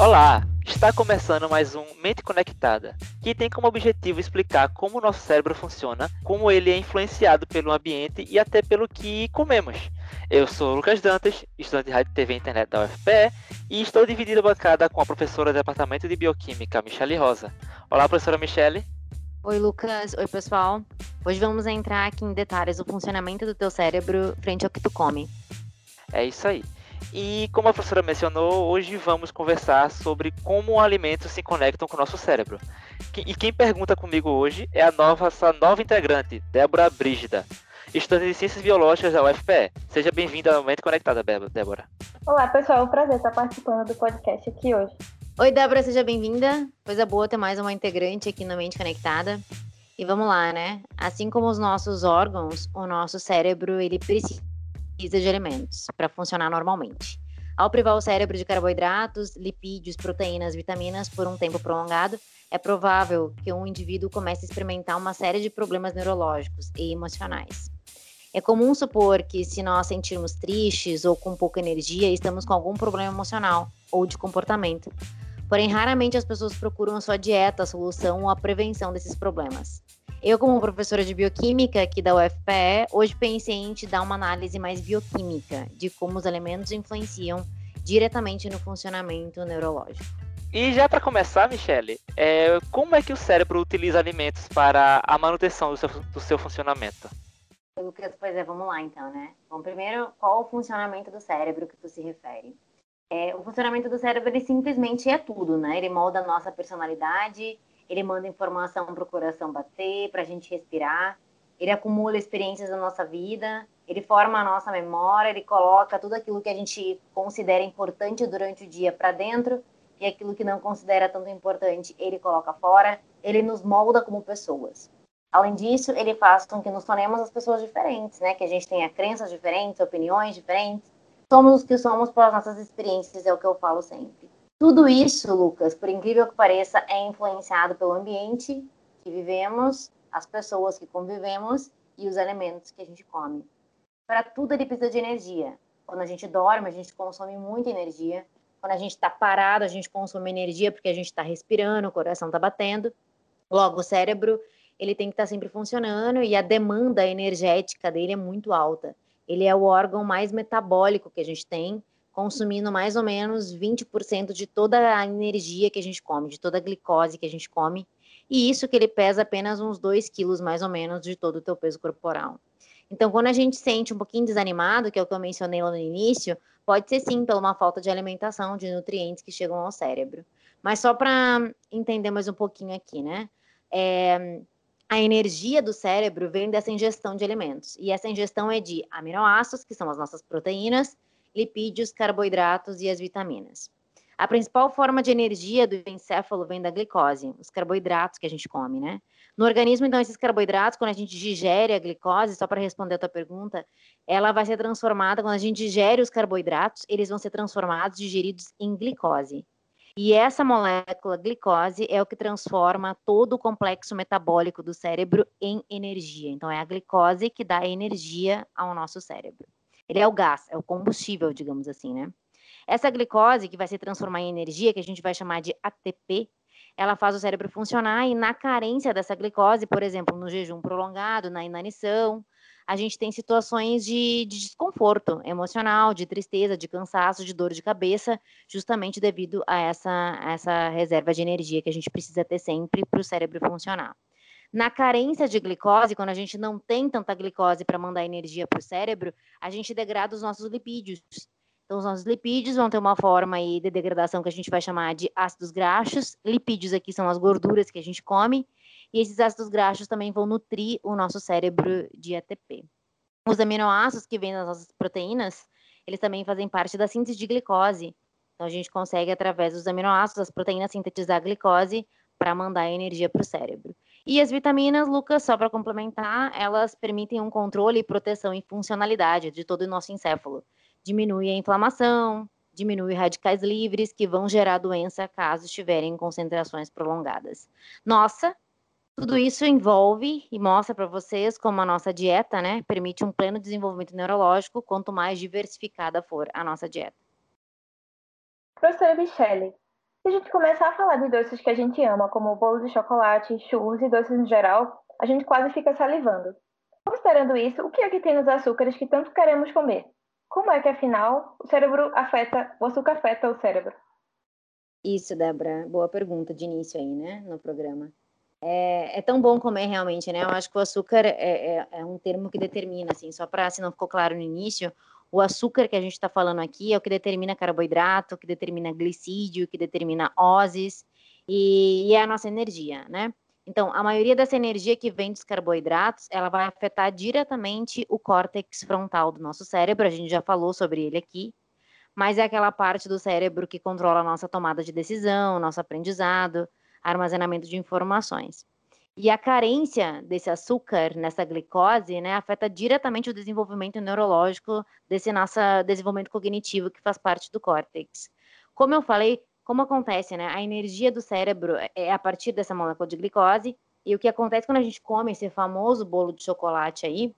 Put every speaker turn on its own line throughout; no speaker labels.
Olá! Está começando mais um Mente Conectada, que tem como objetivo explicar como o nosso cérebro funciona, como ele é influenciado pelo ambiente e até pelo que comemos. Eu sou Lucas Dantas, estudante de Rádio TV e Internet da UFPE, e estou dividido a bancada com a professora do Departamento de Bioquímica, Michele Rosa. Olá, professora Michele.
Oi, Lucas. Oi, pessoal. Hoje vamos entrar aqui em detalhes do funcionamento do teu cérebro frente ao que tu come.
É isso aí. E como a professora mencionou, hoje vamos conversar sobre como alimentos se conectam com o nosso cérebro. E quem pergunta comigo hoje é a nova, essa nova integrante, Débora Brígida, estudante de Ciências Biológicas da UFPE. Seja bem-vinda ao Mente Conectada, Débora.
Olá, pessoal. É um prazer estar participando do podcast aqui hoje.
Oi, Débora, seja bem-vinda. Coisa boa ter mais uma integrante aqui no Mente Conectada. E vamos lá, né? Assim como os nossos órgãos, o nosso cérebro, ele precisa de alimentos para funcionar normalmente. Ao privar o cérebro de carboidratos, lipídios, proteínas, vitaminas por um tempo prolongado, é provável que um indivíduo comece a experimentar uma série de problemas neurológicos e emocionais. É comum supor que, se nós sentirmos tristes ou com pouca energia, estamos com algum problema emocional ou de comportamento. Porém, raramente as pessoas procuram a sua dieta, a solução ou a prevenção desses problemas. Eu, como professora de bioquímica aqui da UFPE, hoje pensei em te dar uma análise mais bioquímica de como os alimentos influenciam diretamente no funcionamento neurológico.
E já para começar, Michele, é, como é que o cérebro utiliza alimentos para a manutenção do seu, do seu funcionamento?
Lucas, pois é, vamos lá então, né? Bom, primeiro, qual o funcionamento do cérebro que tu se refere? É, o funcionamento do cérebro, ele simplesmente é tudo, né? Ele molda a nossa personalidade, ele manda informação para o coração bater, para a gente respirar, ele acumula experiências da nossa vida, ele forma a nossa memória, ele coloca tudo aquilo que a gente considera importante durante o dia para dentro e aquilo que não considera tanto importante ele coloca fora, ele nos molda como pessoas. Além disso, ele faz com que nos tornemos as pessoas diferentes, né? Que a gente tenha crenças diferentes, opiniões diferentes. Somos os que somos pelas nossas experiências, é o que eu falo sempre. Tudo isso, Lucas, por incrível que pareça, é influenciado pelo ambiente que vivemos, as pessoas que convivemos e os alimentos que a gente come. Para tudo ele precisa de energia. Quando a gente dorme, a gente consome muita energia. Quando a gente está parado, a gente consome energia porque a gente está respirando, o coração está batendo. Logo, o cérebro ele tem que estar tá sempre funcionando e a demanda energética dele é muito alta. Ele é o órgão mais metabólico que a gente tem consumindo mais ou menos 20% de toda a energia que a gente come, de toda a glicose que a gente come, e isso que ele pesa apenas uns 2 quilos mais ou menos de todo o teu peso corporal. Então, quando a gente sente um pouquinho desanimado, que é o que eu mencionei lá no início, pode ser sim pela uma falta de alimentação, de nutrientes que chegam ao cérebro. Mas só para entender mais um pouquinho aqui, né? É, a energia do cérebro vem dessa ingestão de alimentos. E essa ingestão é de aminoácidos, que são as nossas proteínas, lipídios, carboidratos e as vitaminas. A principal forma de energia do encéfalo vem da glicose, os carboidratos que a gente come, né? No organismo, então, esses carboidratos, quando a gente digere a glicose, só para responder a tua pergunta, ela vai ser transformada, quando a gente digere os carboidratos, eles vão ser transformados, digeridos em glicose. E essa molécula glicose é o que transforma todo o complexo metabólico do cérebro em energia. Então, é a glicose que dá energia ao nosso cérebro. Ele é o gás, é o combustível, digamos assim, né? Essa glicose, que vai se transformar em energia, que a gente vai chamar de ATP, ela faz o cérebro funcionar e na carência dessa glicose, por exemplo, no jejum prolongado, na inanição, a gente tem situações de, de, desconforto emocional, de tristeza, de cansaço, de dor de cabeça, justamente devido a essa, a essa reserva de energia que a gente precisa ter sempre para o cérebro funcionar. Na carência de glicose, quando a gente não tem tanta glicose para mandar energia para o cérebro, a gente degrada os nossos lipídios. Então, os nossos lipídios vão ter uma forma aí de degradação que a gente vai chamar de ácidos graxos. Lipídios aqui são as gorduras que a gente come. E esses ácidos graxos também vão nutrir o nosso cérebro de ATP. Os aminoácidos que vêm das nossas proteínas, eles também fazem parte da síntese de glicose. Então, a gente consegue, através dos aminoácidos, as proteínas, sintetizar a glicose para mandar energia para o cérebro. E as vitaminas, Lucas, só para complementar, elas permitem um controle, proteção e funcionalidade de todo o nosso encéfalo. Diminui a inflamação, diminui radicais livres que vão gerar doença caso estiverem em concentrações prolongadas. Nossa, tudo isso envolve e mostra para vocês como a nossa dieta, né, permite um pleno desenvolvimento neurológico quanto mais diversificada for a nossa dieta.
Professora Michele, Se a gente começar a falar de doces que a gente ama, como bolo de chocolate, churros e doces em geral, a gente quase fica salivando. Considerando isso, o que é que tem nos açúcares que tanto queremos comer? Como é que, afinal, o cérebro afeta, o açúcar afeta o cérebro?
Isso, Débora. Boa pergunta de início aí, né, no programa. É, é, tão bom comer realmente, né? Eu acho que o açúcar é, é, é um termo que determina, assim, só para se não ficou claro no início, o açúcar que a gente está falando aqui é o que determina carboidrato, que determina glicídio, que determina oses e, e é a nossa energia, né? Então, a maioria dessa energia que vem dos carboidratos, ela vai afetar diretamente o córtex frontal do nosso cérebro, a gente já falou sobre ele aqui, mas é aquela parte do cérebro que controla a nossa tomada de decisão, nosso aprendizado, armazenamento de informações. E a carência desse açúcar, nessa glicose, né, afeta diretamente o desenvolvimento neurológico desse nosso desenvolvimento cognitivo que faz parte do córtex. Como eu falei, como acontece, né? A energia do cérebro é a partir dessa molécula de glicose, e o que acontece quando a gente come esse famoso bolo de chocolate aí,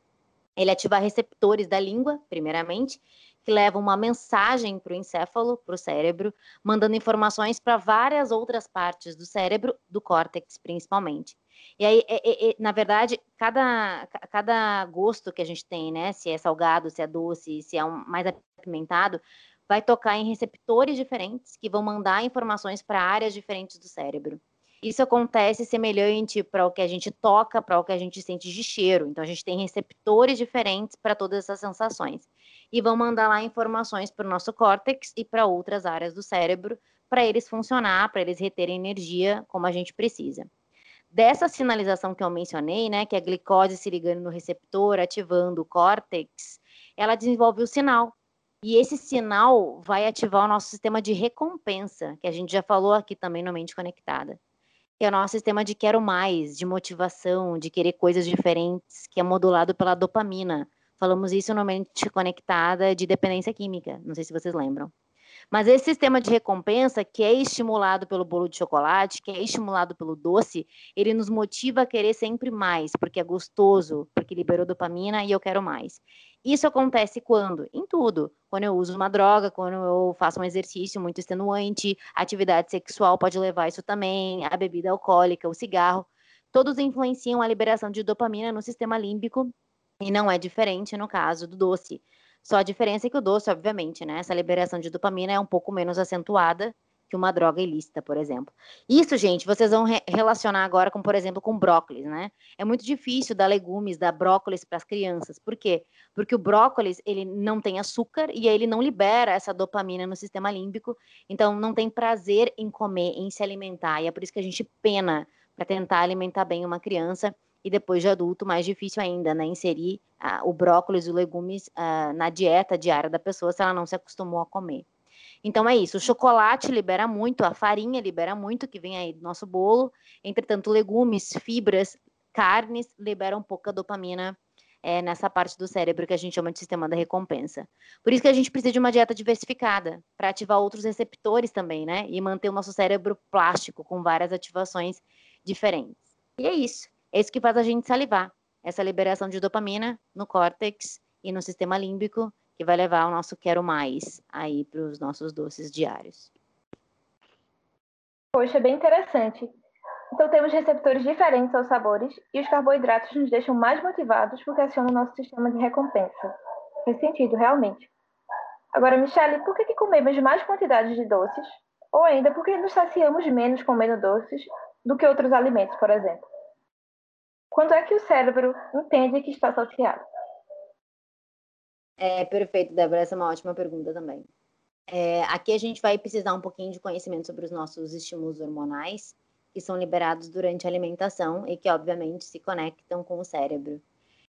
ele ativa receptores da língua, primeiramente, que levam uma mensagem para o encéfalo, para o cérebro, mandando informações para várias outras partes do cérebro, do córtex principalmente. E aí, é, é, é, na verdade, cada, cada gosto que a gente tem, né? Se é salgado, se é doce, se é um mais apimentado, vai tocar em receptores diferentes que vão mandar informações para áreas diferentes do cérebro. Isso acontece semelhante para o que a gente toca, para o que a gente sente de cheiro. Então, a gente tem receptores diferentes para todas essas sensações. E vão mandar lá informações para o nosso córtex e para outras áreas do cérebro, para eles funcionar, para eles reterem energia como a gente precisa dessa sinalização que eu mencionei, né, que é a glicose se ligando no receptor, ativando o córtex, ela desenvolve o sinal. E esse sinal vai ativar o nosso sistema de recompensa, que a gente já falou aqui também no Mente Conectada. Que é o nosso sistema de quero mais, de motivação, de querer coisas diferentes, que é modulado pela dopamina. Falamos isso no Mente Conectada de dependência química, não sei se vocês lembram. Mas esse sistema de recompensa, que é estimulado pelo bolo de chocolate, que é estimulado pelo doce, ele nos motiva a querer sempre mais, porque é gostoso, porque liberou dopamina e eu quero mais. Isso acontece quando? Em tudo. Quando eu uso uma droga, quando eu faço um exercício muito extenuante, atividade sexual pode levar isso também, a bebida alcoólica, o cigarro. Todos influenciam a liberação de dopamina no sistema límbico e não é diferente no caso do doce. Só a diferença é que o doce, obviamente, né? Essa liberação de dopamina é um pouco menos acentuada que uma droga ilícita, por exemplo. Isso, gente, vocês vão re relacionar agora com, por exemplo, com brócolis, né? É muito difícil dar legumes, dar brócolis para as crianças. Por quê? Porque o brócolis, ele não tem açúcar e ele não libera essa dopamina no sistema límbico, então não tem prazer em comer, em se alimentar. E é por isso que a gente pena para tentar alimentar bem uma criança e depois de adulto, mais difícil ainda, né? Inserir ah, o brócolis e os legumes ah, na dieta diária da pessoa se ela não se acostumou a comer. Então é isso, o chocolate libera muito, a farinha libera muito, que vem aí do nosso bolo. Entretanto, legumes, fibras, carnes liberam pouca dopamina é, nessa parte do cérebro que a gente chama de sistema da recompensa. Por isso que a gente precisa de uma dieta diversificada, para ativar outros receptores também, né? E manter o nosso cérebro plástico com várias ativações diferentes. E é isso. É isso que faz a gente salivar. Essa liberação de dopamina no córtex e no sistema límbico, que vai levar o nosso quero mais aí para os nossos doces diários.
Poxa, bem interessante. Então temos receptores diferentes aos sabores e os carboidratos nos deixam mais motivados porque acionam o nosso sistema de recompensa. Faz sentido, realmente. Agora, Michele, por que, que comemos mais quantidades de doces? Ou ainda, por que nos saciamos menos comendo doces do que outros alimentos, por exemplo? Quando é que o cérebro entende que está saciado?
É perfeito, Débora. Essa é uma ótima pergunta também. É, aqui a gente vai precisar um pouquinho de conhecimento sobre os nossos estímulos hormonais, que são liberados durante a alimentação e que, obviamente, se conectam com o cérebro.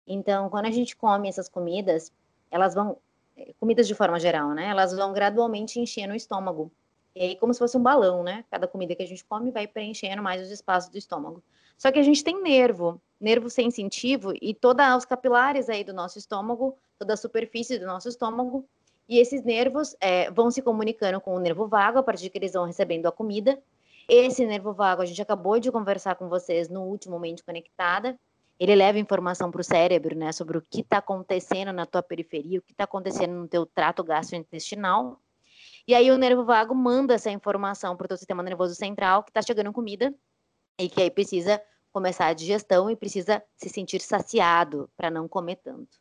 Então, quando a gente come essas comidas, elas vão, é, comidas de forma geral, né? Elas vão gradualmente enchendo o estômago. E aí, como se fosse um balão, né? Cada comida que a gente come vai preenchendo mais os espaços do estômago. Só que a gente tem nervo, nervo sensitivo e todos os capilares aí do nosso estômago, toda a superfície do nosso estômago, e esses nervos é, vão se comunicando com o nervo vago a partir que eles vão recebendo a comida. Esse nervo vago, a gente acabou de conversar com vocês no último Mente Conectada, ele leva informação para o cérebro, né, sobre o que está acontecendo na tua periferia, o que está acontecendo no teu trato gastrointestinal. E aí o nervo vago manda essa informação para o teu sistema nervoso central que está chegando comida e que aí precisa começar a digestão e precisa se sentir saciado para não comer tanto.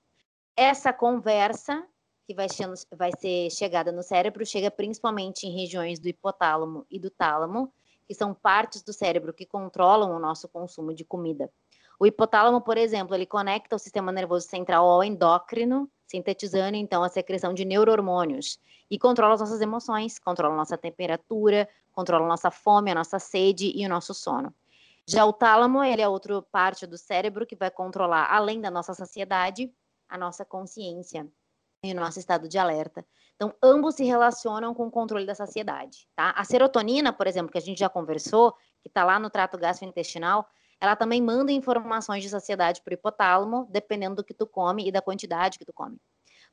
Essa conversa que vai, vai ser chegada no cérebro chega principalmente em regiões do hipotálamo e do tálamo, que são partes do cérebro que controlam o nosso consumo de comida. O hipotálamo, por exemplo, ele conecta o sistema nervoso central ao endócrino, sintetizando então a secreção de neurohormônios e controla as nossas emoções, controla nossa temperatura, controla nossa fome, a nossa sede e o nosso sono. Já o tálamo, ele é outra parte do cérebro que vai controlar, além da nossa saciedade, a nossa consciência e o nosso estado de alerta. Então, ambos se relacionam com o controle da saciedade, tá? A serotonina, por exemplo, que a gente já conversou, que está lá no trato gastrointestinal, ela também manda informações de saciedade para o hipotálamo, dependendo do que tu come e da quantidade que tu come.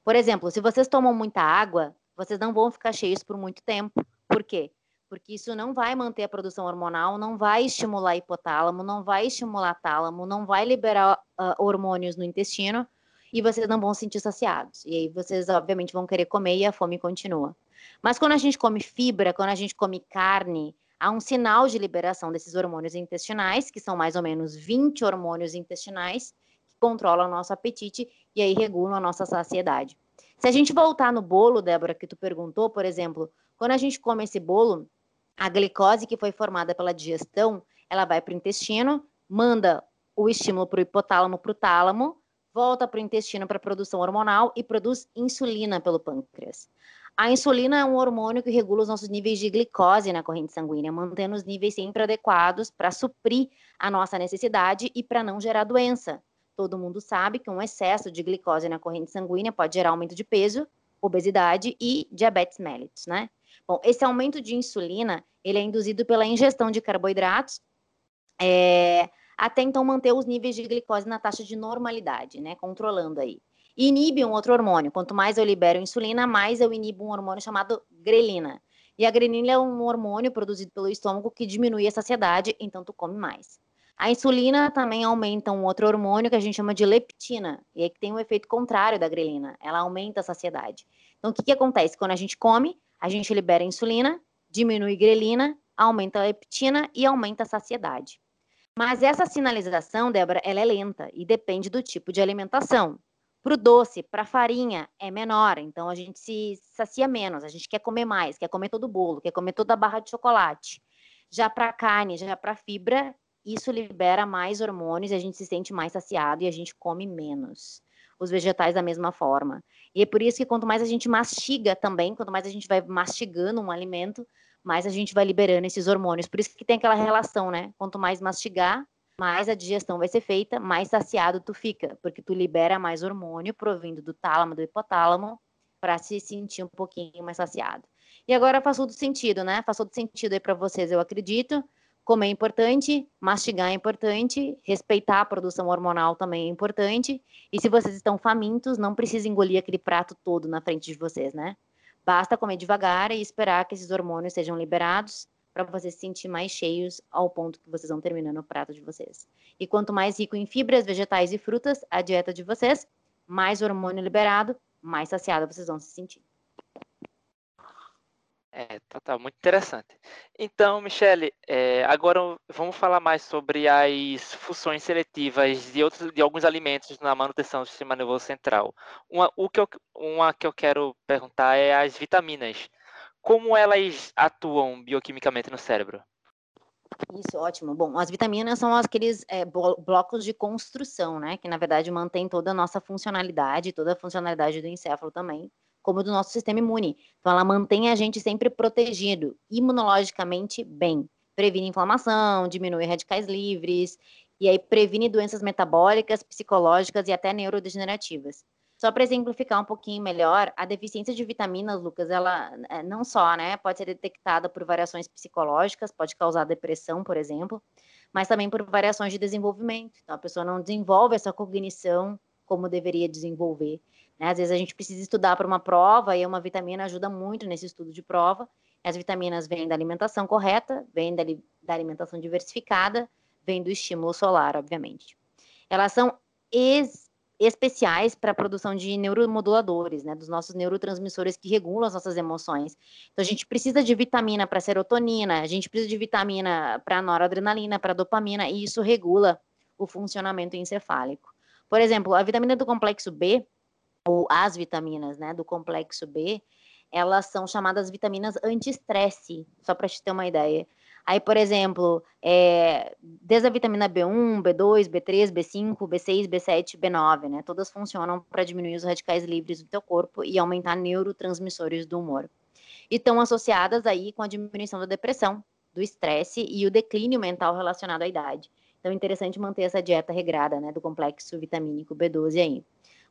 Por exemplo, se vocês tomam muita água, vocês não vão ficar cheios por muito tempo. Por quê? Porque isso não vai manter a produção hormonal, não vai estimular hipotálamo, não vai estimular tálamo, não vai liberar uh, hormônios no intestino e vocês não vão se sentir saciados. E aí vocês, obviamente, vão querer comer e a fome continua. Mas quando a gente come fibra, quando a gente come carne, há um sinal de liberação desses hormônios intestinais, que são mais ou menos 20 hormônios intestinais, que controlam o nosso apetite e aí regulam a nossa saciedade. Se a gente voltar no bolo, Débora, que tu perguntou, por exemplo, quando a gente come esse bolo, a glicose que foi formada pela digestão, ela vai para o intestino, manda o estímulo para o hipotálamo, para o tálamo, volta para o intestino para produção hormonal e produz insulina pelo pâncreas. A insulina é um hormônio que regula os nossos níveis de glicose na corrente sanguínea, mantendo os níveis sempre adequados para suprir a nossa necessidade e para não gerar doença. Todo mundo sabe que um excesso de glicose na corrente sanguínea pode gerar aumento de peso, obesidade e diabetes mellitus, né? Bom, esse aumento de insulina, ele é induzido pela ingestão de carboidratos, é, até então manter os níveis de glicose na taxa de normalidade, né? Controlando aí inibe um outro hormônio. Quanto mais eu libero insulina, mais eu inibo um hormônio chamado grelina. E a grelina é um hormônio produzido pelo estômago que diminui a saciedade, então tu come mais. A insulina também aumenta um outro hormônio que a gente chama de leptina, e é que tem um efeito contrário da grelina, ela aumenta a saciedade. Então, o que, que acontece? Quando a gente come, a gente libera insulina, diminui grelina, aumenta a leptina e aumenta a saciedade. Mas essa sinalização, Débora, ela é lenta e depende do tipo de alimentação. Para o doce, para a farinha, é menor, então a gente se sacia menos, a gente quer comer mais, quer comer todo o bolo, quer comer toda a barra de chocolate. Já para carne, já para fibra, isso libera mais hormônios, a gente se sente mais saciado e a gente come menos. Os vegetais da mesma forma. E é por isso que quanto mais a gente mastiga também, quanto mais a gente vai mastigando um alimento, mais a gente vai liberando esses hormônios. Por isso que tem aquela relação, né? Quanto mais mastigar, mais a digestão vai ser feita, mais saciado tu fica, porque tu libera mais hormônio provindo do tálamo, do hipotálamo, para se sentir um pouquinho mais saciado. E agora faz todo sentido, né? Faz todo sentido aí para vocês, eu acredito. Comer é importante, mastigar é importante, respeitar a produção hormonal também é importante. E se vocês estão famintos, não precisa engolir aquele prato todo na frente de vocês, né? Basta comer devagar e esperar que esses hormônios sejam liberados para vocês se sentir mais cheios ao ponto que vocês vão terminando o prato de vocês. E quanto mais rico em fibras, vegetais e frutas a dieta de vocês, mais hormônio liberado, mais saciado vocês vão se sentir.
É, tá, tá muito interessante. Então, Michele, é, agora vamos falar mais sobre as funções seletivas de, outros, de alguns alimentos na manutenção do sistema nervoso central. Uma, o que eu, uma que eu quero perguntar é as vitaminas como elas atuam bioquimicamente no cérebro?
Isso, ótimo. Bom, as vitaminas são aqueles é, blocos de construção, né? Que na verdade mantém toda a nossa funcionalidade, toda a funcionalidade do encéfalo também, como do nosso sistema imune. Então, ela mantém a gente sempre protegido, imunologicamente bem. Previne inflamação, diminui radicais livres, e aí previne doenças metabólicas, psicológicas e até neurodegenerativas. Só para exemplificar um pouquinho melhor, a deficiência de vitaminas, Lucas, ela é, não só, né, pode ser detectada por variações psicológicas, pode causar depressão, por exemplo, mas também por variações de desenvolvimento. Então, a pessoa não desenvolve essa cognição como deveria desenvolver. Né? Às vezes a gente precisa estudar para uma prova e uma vitamina ajuda muito nesse estudo de prova. As vitaminas vêm da alimentação correta, vêm da, da alimentação diversificada, vêm do estímulo solar, obviamente. Elas são ex especiais para a produção de neuromoduladores, né, dos nossos neurotransmissores que regulam as nossas emoções. Então a gente precisa de vitamina para serotonina, a gente precisa de vitamina para noradrenalina, para dopamina, e isso regula o funcionamento encefálico. Por exemplo, a vitamina do complexo B, ou as vitaminas, né, do complexo B, elas são chamadas vitaminas anti-estresse, só para te ter uma ideia. Aí, por exemplo, é, desde a vitamina B1, B2, B3, B5, B6, B7, B9, né? Todas funcionam para diminuir os radicais livres do teu corpo e aumentar neurotransmissores do humor. E estão associadas aí com a diminuição da depressão, do estresse e o declínio mental relacionado à idade. Então, é interessante manter essa dieta regrada, né, do complexo vitamínico B12 aí.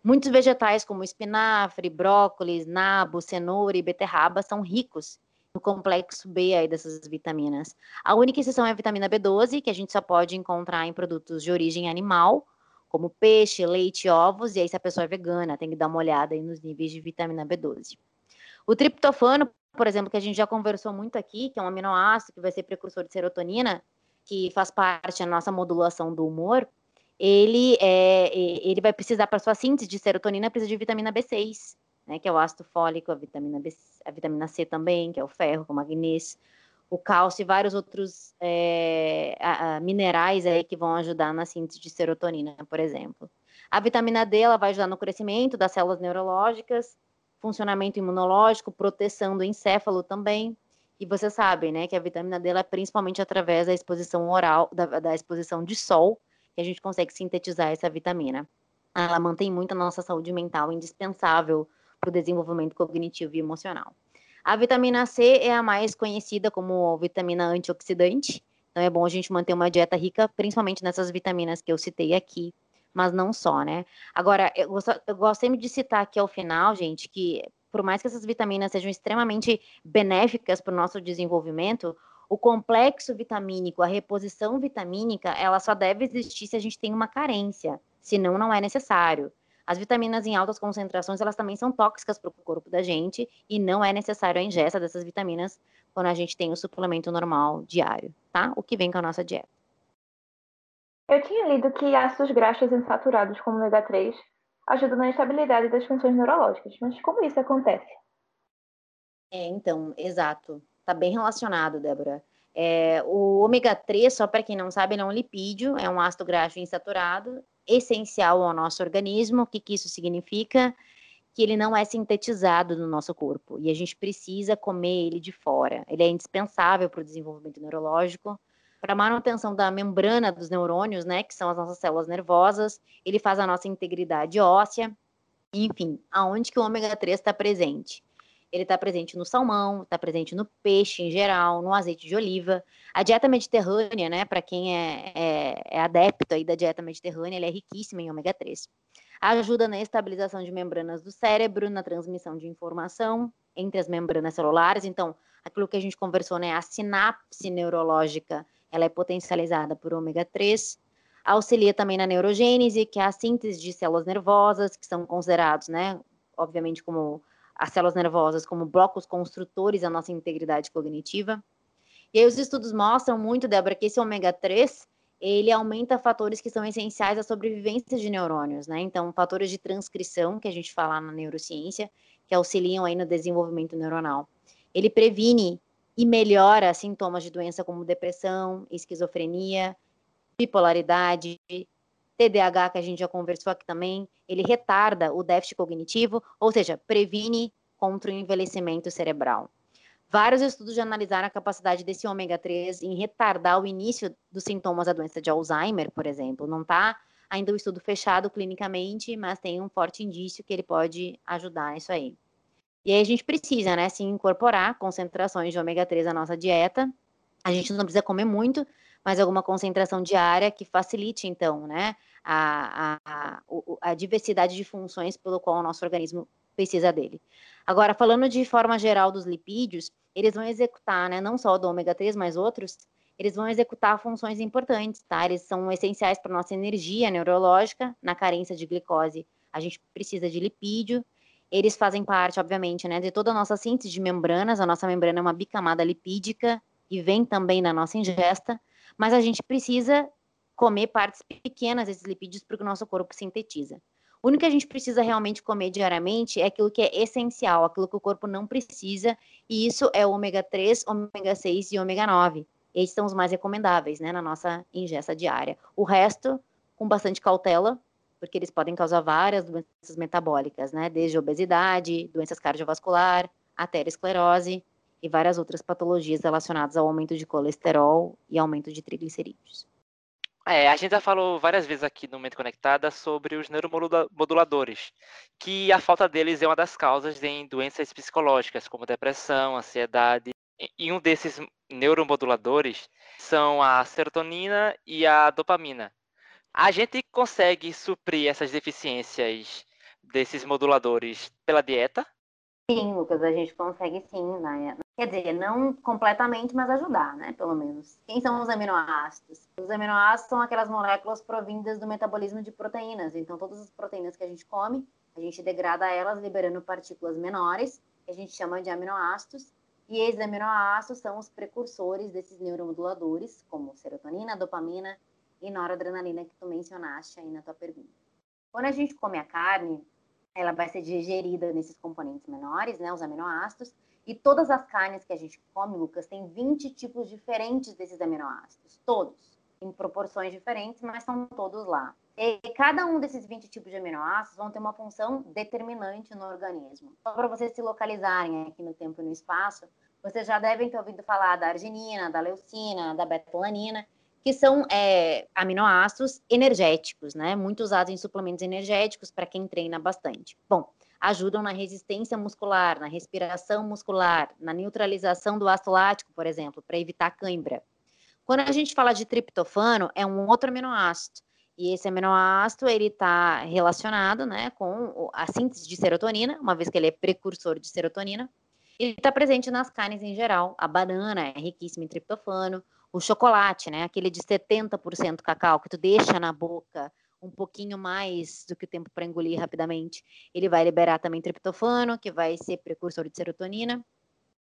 Muitos vegetais, como espinafre, brócolis, nabo, cenoura e beterraba, são ricos no complexo B aí dessas vitaminas. A única exceção é a vitamina B12, que a gente só pode encontrar em produtos de origem animal, como peixe, leite, ovos, e aí se a pessoa é vegana, tem que dar uma olhada aí nos níveis de vitamina B12. O triptofano, por exemplo, que a gente já conversou muito aqui, que é um aminoácido que vai ser precursor de serotonina, que faz parte da nossa modulação do humor, ele, é, ele vai precisar, para sua síntese de serotonina, precisa de vitamina B6 né, que é o ácido fólico, a vitamina, B, a vitamina C também, que é o ferro, o magnésio, o cálcio e vários outros é, a, a, minerais aí que vão ajudar na síntese de serotonina, por exemplo. A vitamina D ela vai ajudar no crescimento das células neurológicas, funcionamento imunológico, proteção do encéfalo também. E você sabe, né, que a vitamina D é principalmente através da exposição oral, da, da exposição de sol, que a gente consegue sintetizar essa vitamina. Ela mantém muito a nossa saúde mental, indispensável para o desenvolvimento cognitivo e emocional. A vitamina C é a mais conhecida como vitamina antioxidante, então é bom a gente manter uma dieta rica, principalmente nessas vitaminas que eu citei aqui, mas não só, né? Agora, eu gosto, eu gosto sempre de citar aqui ao final, gente, que por mais que essas vitaminas sejam extremamente benéficas para o nosso desenvolvimento, o complexo vitamínico, a reposição vitamínica, ela só deve existir se a gente tem uma carência, senão não é necessário. As vitaminas em altas concentrações, elas também são tóxicas para o corpo da gente e não é necessário a ingesta dessas vitaminas quando a gente tem o suplemento normal diário, tá? O que vem com a nossa dieta.
Eu tinha lido que ácidos graxos insaturados, como ômega 3, ajudam na estabilidade das funções neurológicas, mas como isso acontece?
É, então, exato. Está bem relacionado, Débora. É, o ômega 3, só para quem não sabe, ele é um lipídio, é um ácido graxo insaturado essencial ao nosso organismo. O que, que isso significa? Que ele não é sintetizado no nosso corpo e a gente precisa comer ele de fora. Ele é indispensável para o desenvolvimento neurológico, para a manutenção da membrana dos neurônios, né, que são as nossas células nervosas. Ele faz a nossa integridade óssea. Enfim, aonde que o ômega 3 está presente? Ele está presente no salmão, está presente no peixe em geral, no azeite de oliva. A dieta mediterrânea, né, para quem é, é, é, adepto aí da dieta mediterrânea, ela é riquíssima em ômega 3. Ajuda na estabilização de membranas do cérebro, na transmissão de informação entre as membranas celulares. Então, aquilo que a gente conversou, né, a sinapse neurológica, ela é potencializada por ômega 3 auxilia também na neurogênese, que é a síntese de células nervosas, que são considerados, né, obviamente como as células nervosas como blocos construtores da nossa integridade cognitiva. E aí os estudos mostram muito, Débora, que esse ômega 3, ele aumenta fatores que são essenciais à sobrevivência de neurônios, né? Então, fatores de transcrição, que a gente fala na neurociência, que auxiliam aí no desenvolvimento neuronal. Ele previne e melhora sintomas de doença como depressão, esquizofrenia, bipolaridade, TDAH, que a gente já conversou aqui também, ele retarda o déficit cognitivo, ou seja, previne contra o envelhecimento cerebral. Vários estudos já analisaram a capacidade desse ômega 3 em retardar o início dos sintomas da doença de Alzheimer, por exemplo. Não está ainda o estudo fechado clinicamente, mas tem um forte indício que ele pode ajudar nisso aí. E aí a gente precisa, né, se incorporar concentrações de ômega 3 na nossa dieta. A gente não precisa comer muito, mas alguma concentração diária que facilite, então, né, a, a, a, diversidade de funções pelo qual o nosso organismo precisa dele. Agora, falando de forma geral dos lipídios, eles vão executar, né, não só do ômega 3, mas outros, eles vão executar funções importantes, tá? Eles são essenciais para nossa energia neurológica, na carência de glicose, a gente precisa de lipídio. Eles fazem parte, obviamente, né, de toda a nossa síntese de membranas. A nossa membrana é uma bicamada lipídica e vem também da nossa ingesta mas a gente precisa comer partes pequenas desses lipídios porque o nosso corpo sintetiza. O único que a gente precisa realmente comer diariamente é aquilo que é essencial, aquilo que o corpo não precisa, e isso é o ômega 3, ômega 6 e ômega 9. Esses são os mais recomendáveis, né, na nossa ingesta diária. O resto, com bastante cautela, porque eles podem causar várias doenças metabólicas, né, desde obesidade, doenças cardiovascular, aterosclerose e várias outras patologias relacionadas ao aumento de colesterol e aumento de triglicerídeos.
É, a gente já falou várias vezes aqui no Mente Conectada sobre os neuromoduladores, que a falta deles é uma das causas em doenças psicológicas, como depressão, ansiedade. E um desses neuromoduladores são a serotonina e a dopamina. A gente consegue suprir essas deficiências desses moduladores pela dieta?
Sim, Lucas, a gente consegue sim, né? Quer dizer, não completamente, mas ajudar, né? Pelo menos. Quem são os aminoácidos? Os aminoácidos são aquelas moléculas provindas do metabolismo de proteínas. Então, todas as proteínas que a gente come, a gente degrada elas liberando partículas menores, que a gente chama de aminoácidos. E esses aminoácidos são os precursores desses neuromoduladores, como serotonina, dopamina e noradrenalina que tu mencionaste aí na tua pergunta. Quando a gente come a carne, ela vai ser digerida nesses componentes menores, né, os aminoácidos, e todas as carnes que a gente come, Lucas, tem 20 tipos diferentes desses aminoácidos, todos, em proporções diferentes, mas são todos lá. E cada um desses 20 tipos de aminoácidos vão ter uma função determinante no organismo. Só para vocês se localizarem aqui no tempo e no espaço, vocês já devem ter ouvido falar da arginina, da leucina, da betalanina, que são é, aminoácidos energéticos, né? Muito usados em suplementos energéticos para quem treina bastante. Bom, ajudam na resistência muscular, na respiração muscular, na neutralização do ácido lático, por exemplo, para evitar cãibra. Quando a gente fala de triptofano, é um outro aminoácido. E esse aminoácido ele está relacionado, né, com a síntese de serotonina, uma vez que ele é precursor de serotonina. Ele está presente nas carnes em geral. A banana é riquíssima em triptofano o chocolate, né? Aquele de 70% cacau que tu deixa na boca um pouquinho mais do que o tempo para engolir rapidamente, ele vai liberar também triptofano, que vai ser precursor de serotonina.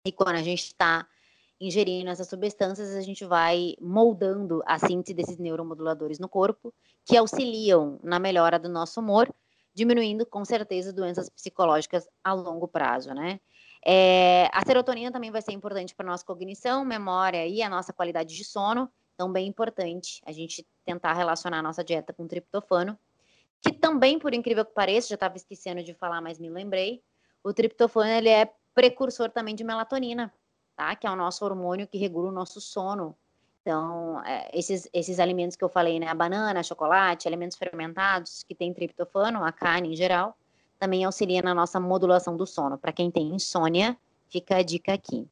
E quando a gente está ingerindo essas substâncias, a gente vai moldando a síntese desses neuromoduladores no corpo, que auxiliam na melhora do nosso humor, diminuindo com certeza doenças psicológicas a longo prazo, né? É, a serotonina também vai ser importante para nossa cognição, memória e a nossa qualidade de sono. Então, bem importante a gente tentar relacionar a nossa dieta com triptofano, que também, por incrível que pareça, já estava esquecendo de falar, mas me lembrei, o triptofano ele é precursor também de melatonina, tá? Que é o nosso hormônio que regula o nosso sono. Então, é, esses, esses alimentos que eu falei, né? A banana, chocolate, alimentos fermentados que tem triptofano, a carne em geral, também auxilia na nossa modulação do sono. Para quem tem insônia, fica a dica aqui.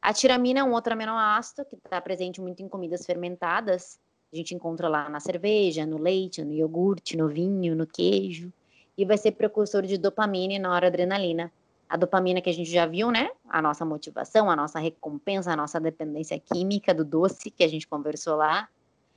A tiramina é um outro aminoácido que está presente muito em comidas fermentadas. A gente encontra lá na cerveja, no leite, no iogurte, no vinho, no queijo. E vai ser precursor de dopamina e noradrenalina. A dopamina que a gente já viu, né? A nossa motivação, a nossa recompensa, a nossa dependência química do doce que a gente conversou lá.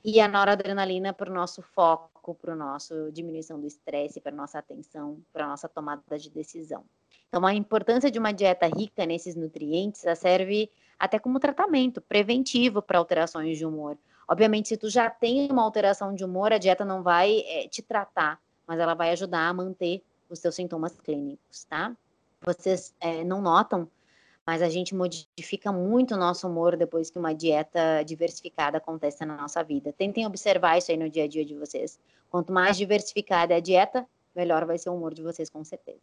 E a noradrenalina para o nosso foco foco, para o nosso diminuição do estresse, para nossa atenção, para nossa tomada de decisão. Então, a importância de uma dieta rica nesses nutrientes serve até como tratamento preventivo para alterações de humor. Obviamente, se tu já tem uma alteração de humor, a dieta não vai é, te tratar, mas ela vai ajudar a manter os seus sintomas clínicos, tá? Vocês é, não notam mas a gente modifica muito o nosso humor depois que uma dieta diversificada acontece na nossa vida. Tentem observar isso aí no dia a dia de vocês. Quanto mais diversificada é a dieta, melhor vai ser o humor de vocês, com certeza.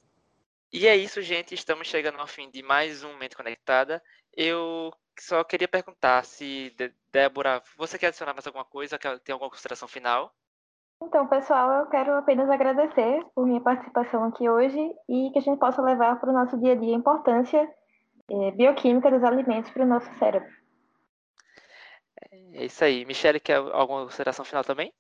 E é isso, gente. Estamos chegando ao fim de mais um Mente Conectada. Eu só queria perguntar se, Débora, você quer adicionar mais alguma coisa? Quer ter alguma consideração final?
Então, pessoal, eu quero apenas agradecer por minha participação aqui hoje e que a gente possa levar para o nosso dia a dia a importância bioquímica dos alimentos para o nosso cérebro.
É isso aí. Michele, quer alguma consideração final também?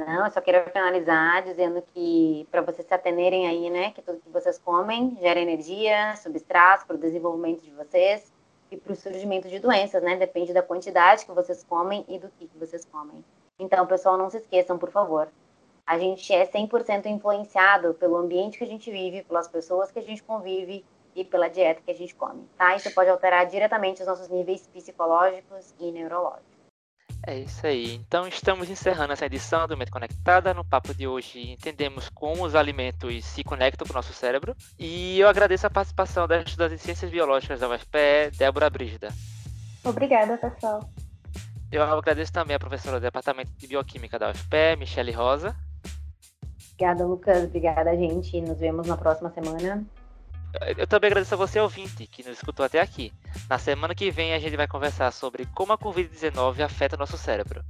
Não, eu só quero finalizar dizendo que para vocês se atenderem aí, né, que tudo que vocês comem gera energia, substratos para o desenvolvimento de vocês e para o surgimento de doenças, né? Depende da quantidade que vocês comem e do que, que vocês comem. Então, pessoal, não se esqueçam, por favor. A gente é 100% influenciado pelo ambiente que a gente vive, pelas pessoas que a gente convive e pela dieta que a gente come, tá? Isso pode alterar diretamente os nossos níveis psicológicos e neurológicos.
É isso aí. Então estamos encerrando essa edição do Mente Conectada. No papo de hoje entendemos como os alimentos se conectam com o nosso cérebro. E eu agradeço a participação da estudante de Ciências Biológicas da UFPE, Débora Brígida.
Obrigada, pessoal.
Eu agradeço também a professora do Departamento de Bioquímica da UFPE, Michele Rosa.
Obrigada, Lucas. Obrigada, gente. Nos vemos na próxima semana.
Eu também agradeço a você, ouvinte, que nos escutou até aqui. Na semana que vem a gente vai conversar sobre como a Covid-19 afeta nosso cérebro.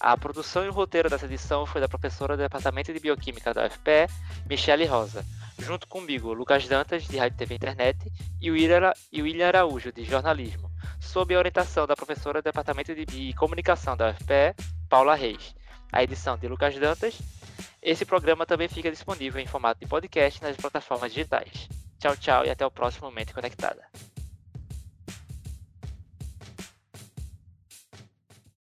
A produção e o roteiro dessa edição foi da professora do Departamento de Bioquímica da UFPE, Michele Rosa, junto comigo, Lucas Dantas, de Rádio TV Internet, e o William Araújo, de Jornalismo, sob a orientação da professora do Departamento de Comunicação da UFPE, Paula Reis. A edição de Lucas Dantas. Esse programa também fica disponível em formato de podcast nas plataformas digitais. Tchau, tchau e até o próximo Mente Conectada.